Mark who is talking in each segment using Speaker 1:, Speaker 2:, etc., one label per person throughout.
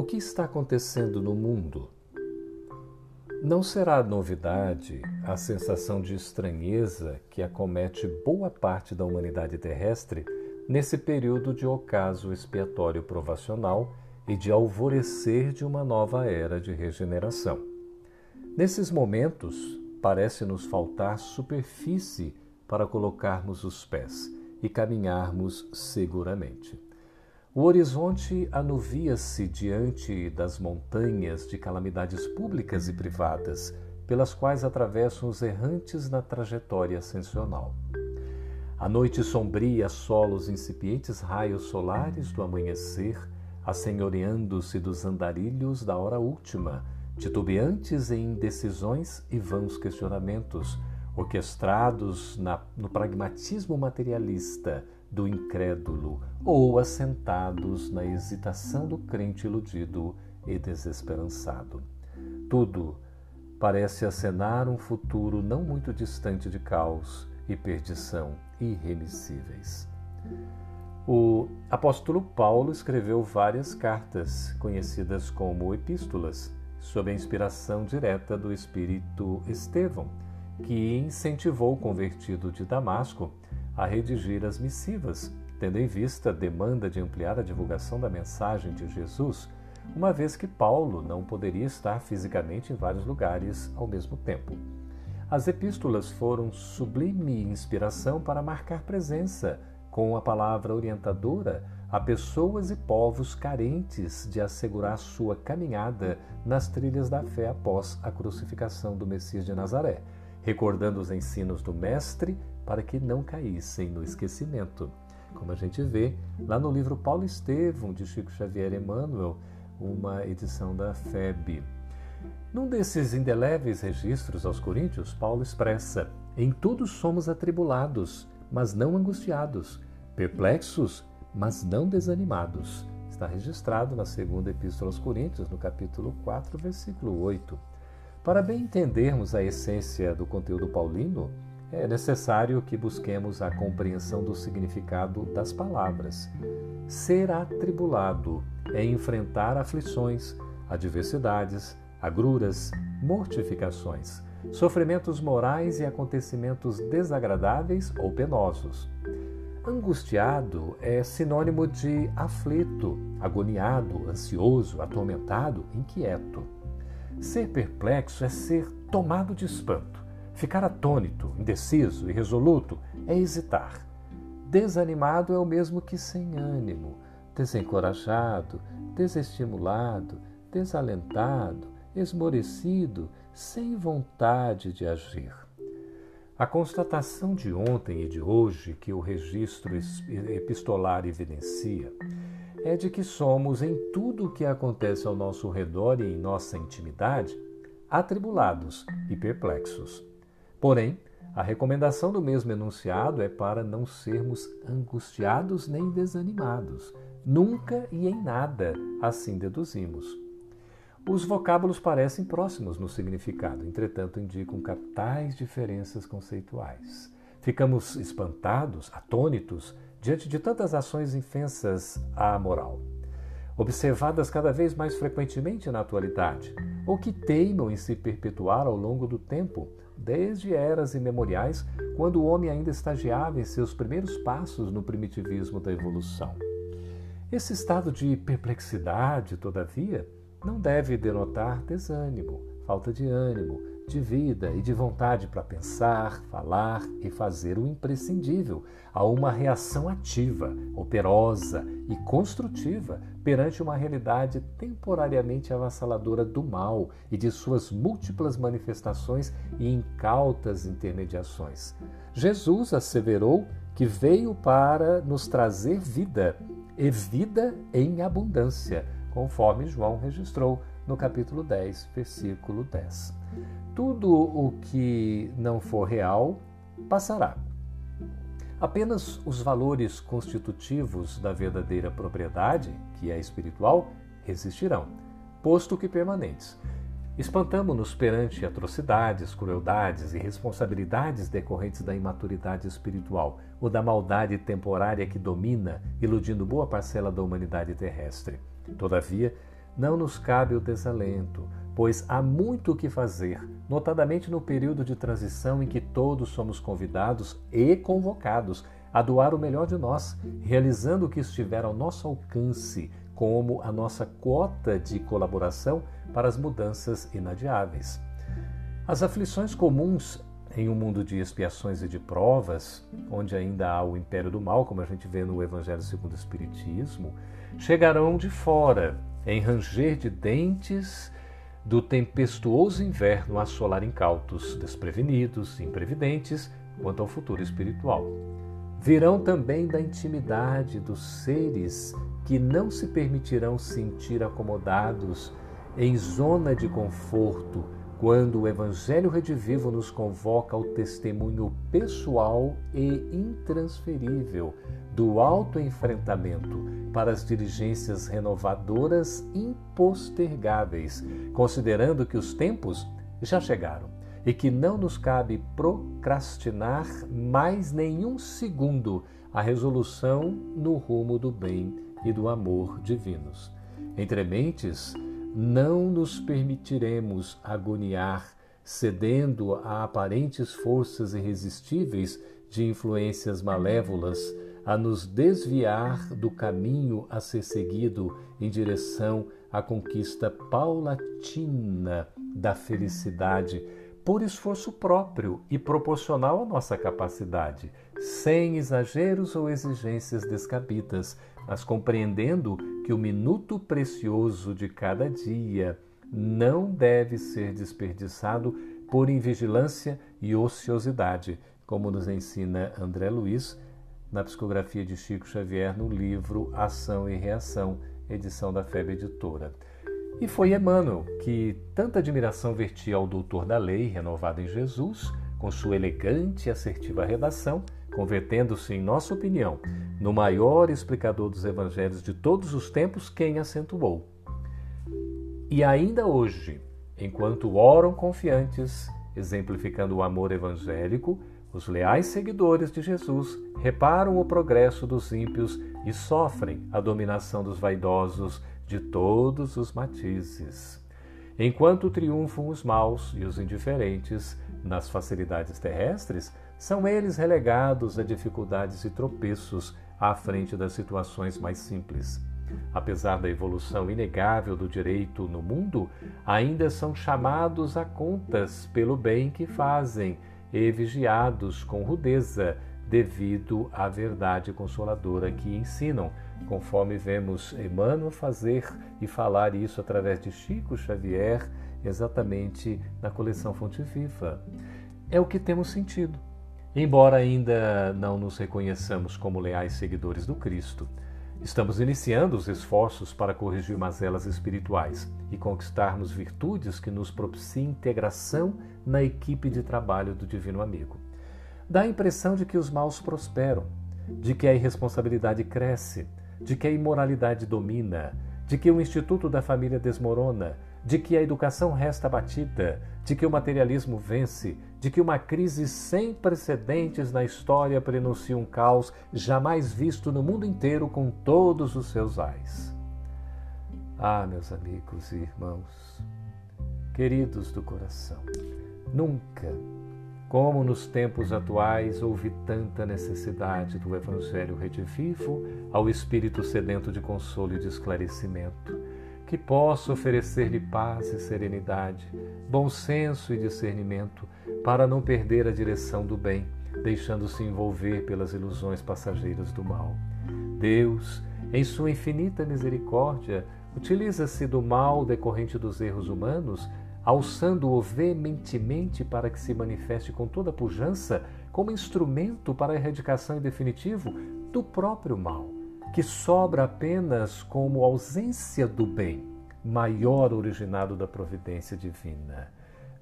Speaker 1: O que está acontecendo no mundo? Não será novidade a sensação de estranheza que acomete boa parte da humanidade terrestre nesse período de ocaso expiatório provacional e de alvorecer de uma nova era de regeneração. Nesses momentos, parece nos faltar superfície para colocarmos os pés e caminharmos seguramente. O horizonte anuvia-se diante das montanhas de calamidades públicas e privadas, pelas quais atravessam os errantes na trajetória ascensional. A noite sombria assola os incipientes raios solares do amanhecer, assenhoreando-se dos andarilhos da hora última, titubeantes em indecisões e vãos questionamentos, orquestrados na, no pragmatismo materialista do incrédulo ou assentados na hesitação do crente iludido e desesperançado. Tudo parece acenar um futuro não muito distante de caos e perdição irremissíveis. O apóstolo Paulo escreveu várias cartas, conhecidas como epístolas, sob a inspiração direta do espírito Estevão, que incentivou o convertido de Damasco a redigir as missivas, tendo em vista a demanda de ampliar a divulgação da mensagem de Jesus, uma vez que Paulo não poderia estar fisicamente em vários lugares ao mesmo tempo. As epístolas foram sublime inspiração para marcar presença com a palavra orientadora a pessoas e povos carentes de assegurar sua caminhada nas trilhas da fé após a crucificação do Messias de Nazaré, recordando os ensinos do Mestre para que não caíssem no esquecimento. Como a gente vê lá no livro Paulo Estevão, de Chico Xavier Emmanuel, uma edição da FEB. Num desses indeléveis registros aos Coríntios, Paulo expressa: Em tudo somos atribulados, mas não angustiados, perplexos, mas não desanimados. Está registrado na segunda Epístola aos Coríntios, no capítulo 4, versículo 8. Para bem entendermos a essência do conteúdo paulino, é necessário que busquemos a compreensão do significado das palavras. Ser atribulado é enfrentar aflições, adversidades, agruras, mortificações, sofrimentos morais e acontecimentos desagradáveis ou penosos. Angustiado é sinônimo de aflito, agoniado, ansioso, atormentado, inquieto. Ser perplexo é ser tomado de espanto Ficar atônito, indeciso, irresoluto é hesitar. Desanimado é o mesmo que sem ânimo, desencorajado, desestimulado, desalentado, esmorecido, sem vontade de agir. A constatação de ontem e de hoje que o registro epistolar evidencia é de que somos, em tudo o que acontece ao nosso redor e em nossa intimidade, atribulados e perplexos. Porém, a recomendação do mesmo enunciado é para não sermos angustiados nem desanimados. Nunca e em nada, assim deduzimos. Os vocábulos parecem próximos no significado, entretanto, indicam capitais diferenças conceituais. Ficamos espantados, atônitos, diante de tantas ações infensas à moral, observadas cada vez mais frequentemente na atualidade, ou que teimam em se perpetuar ao longo do tempo, desde eras imemoriais, quando o homem ainda estagiava em seus primeiros passos no primitivismo da evolução. Esse estado de perplexidade, todavia, não deve denotar desânimo, falta de ânimo, de vida e de vontade para pensar, falar e fazer o imprescindível, a uma reação ativa, operosa e construtiva perante uma realidade temporariamente avassaladora do mal e de suas múltiplas manifestações e incautas intermediações. Jesus asseverou que veio para nos trazer vida, e vida em abundância, conforme João registrou no capítulo 10, versículo 10. Tudo o que não for real passará. Apenas os valores constitutivos da verdadeira propriedade, que é espiritual, resistirão, posto que permanentes. Espantamo-nos perante atrocidades, crueldades e responsabilidades decorrentes da imaturidade espiritual ou da maldade temporária que domina, iludindo boa parcela da humanidade terrestre. Todavia, não nos cabe o desalento, pois há muito o que fazer, notadamente no período de transição em que todos somos convidados e convocados a doar o melhor de nós, realizando o que estiver ao nosso alcance, como a nossa cota de colaboração para as mudanças inadiáveis. As aflições comuns em um mundo de expiações e de provas, onde ainda há o império do mal, como a gente vê no Evangelho segundo o Espiritismo, chegarão de fora, em ranger de dentes do tempestuoso inverno assolar incautos, desprevenidos, imprevidentes quanto ao futuro espiritual. Virão também da intimidade dos seres que não se permitirão sentir acomodados em zona de conforto quando o Evangelho Redivivo nos convoca ao testemunho pessoal e intransferível do autoenfrentamento para as diligências renovadoras impostergáveis, considerando que os tempos já chegaram e que não nos cabe procrastinar mais nenhum segundo a resolução no rumo do bem e do amor divinos. Entre mentes, não nos permitiremos agoniar, cedendo a aparentes forças irresistíveis de influências malévolas a nos desviar do caminho a ser seguido em direção à conquista paulatina da felicidade por esforço próprio e proporcional à nossa capacidade, sem exageros ou exigências descabidas, mas compreendendo que o minuto precioso de cada dia não deve ser desperdiçado por invigilância e ociosidade, como nos ensina André Luiz na psicografia de Chico Xavier no livro Ação e Reação, edição da FEB Editora. E foi Emmanuel que tanta admiração vertia ao doutor da lei, renovado em Jesus, com sua elegante e assertiva redação, convertendo-se, em nossa opinião, no maior explicador dos evangelhos de todos os tempos, quem acentuou. E ainda hoje, enquanto oram confiantes, exemplificando o amor evangélico, os leais seguidores de Jesus reparam o progresso dos ímpios e sofrem a dominação dos vaidosos de todos os matizes. Enquanto triunfam os maus e os indiferentes nas facilidades terrestres, são eles relegados a dificuldades e tropeços à frente das situações mais simples. Apesar da evolução inegável do direito no mundo, ainda são chamados a contas pelo bem que fazem e vigiados com rudeza devido à verdade consoladora que ensinam, conforme vemos Emmanuel fazer e falar isso através de Chico Xavier, exatamente na coleção Fonte Viva. É o que temos sentido. Embora ainda não nos reconheçamos como leais seguidores do Cristo, estamos iniciando os esforços para corrigir mazelas espirituais e conquistarmos virtudes que nos propiciem integração na equipe de trabalho do Divino Amigo. Dá a impressão de que os maus prosperam, de que a irresponsabilidade cresce, de que a imoralidade domina, de que o instituto da família desmorona, de que a educação resta abatida, de que o materialismo vence, de que uma crise sem precedentes na história prenuncia um caos jamais visto no mundo inteiro com todos os seus ais. Ah, meus amigos e irmãos, queridos do coração, nunca como nos tempos atuais houve tanta necessidade do Evangelho redivivo ao espírito sedento de consolo e de esclarecimento, que possa oferecer-lhe paz e serenidade, bom senso e discernimento, para não perder a direção do bem, deixando-se envolver pelas ilusões passageiras do mal. Deus, em sua infinita misericórdia, utiliza-se do mal decorrente dos erros humanos alçando-o veementemente para que se manifeste com toda pujança como instrumento para a erradicação em definitivo do próprio mal, que sobra apenas como ausência do bem, maior originado da providência divina.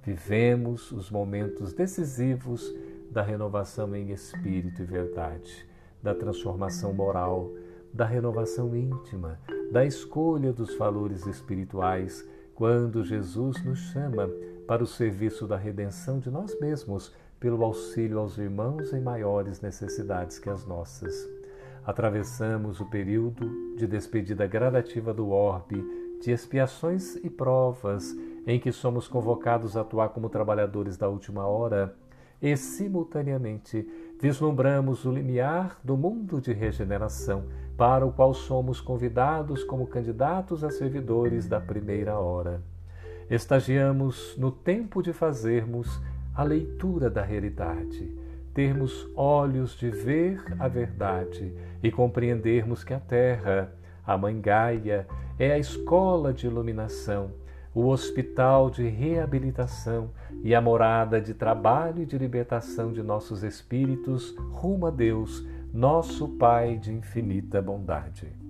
Speaker 1: Vivemos os momentos decisivos da renovação em espírito e verdade, da transformação moral, da renovação íntima, da escolha dos valores espirituais quando Jesus nos chama para o serviço da redenção de nós mesmos pelo auxílio aos irmãos em maiores necessidades que as nossas. Atravessamos o período de despedida gradativa do orbe de expiações e provas, em que somos convocados a atuar como trabalhadores da última hora, e, simultaneamente, vislumbramos o limiar do mundo de regeneração, para o qual somos convidados como candidatos a servidores da primeira hora. Estagiamos no tempo de fazermos a leitura da realidade, termos olhos de ver a verdade e compreendermos que a Terra, a Mãe Gaia, é a escola de iluminação, o hospital de reabilitação e a morada de trabalho e de libertação de nossos espíritos rumo a Deus, nosso Pai de infinita bondade.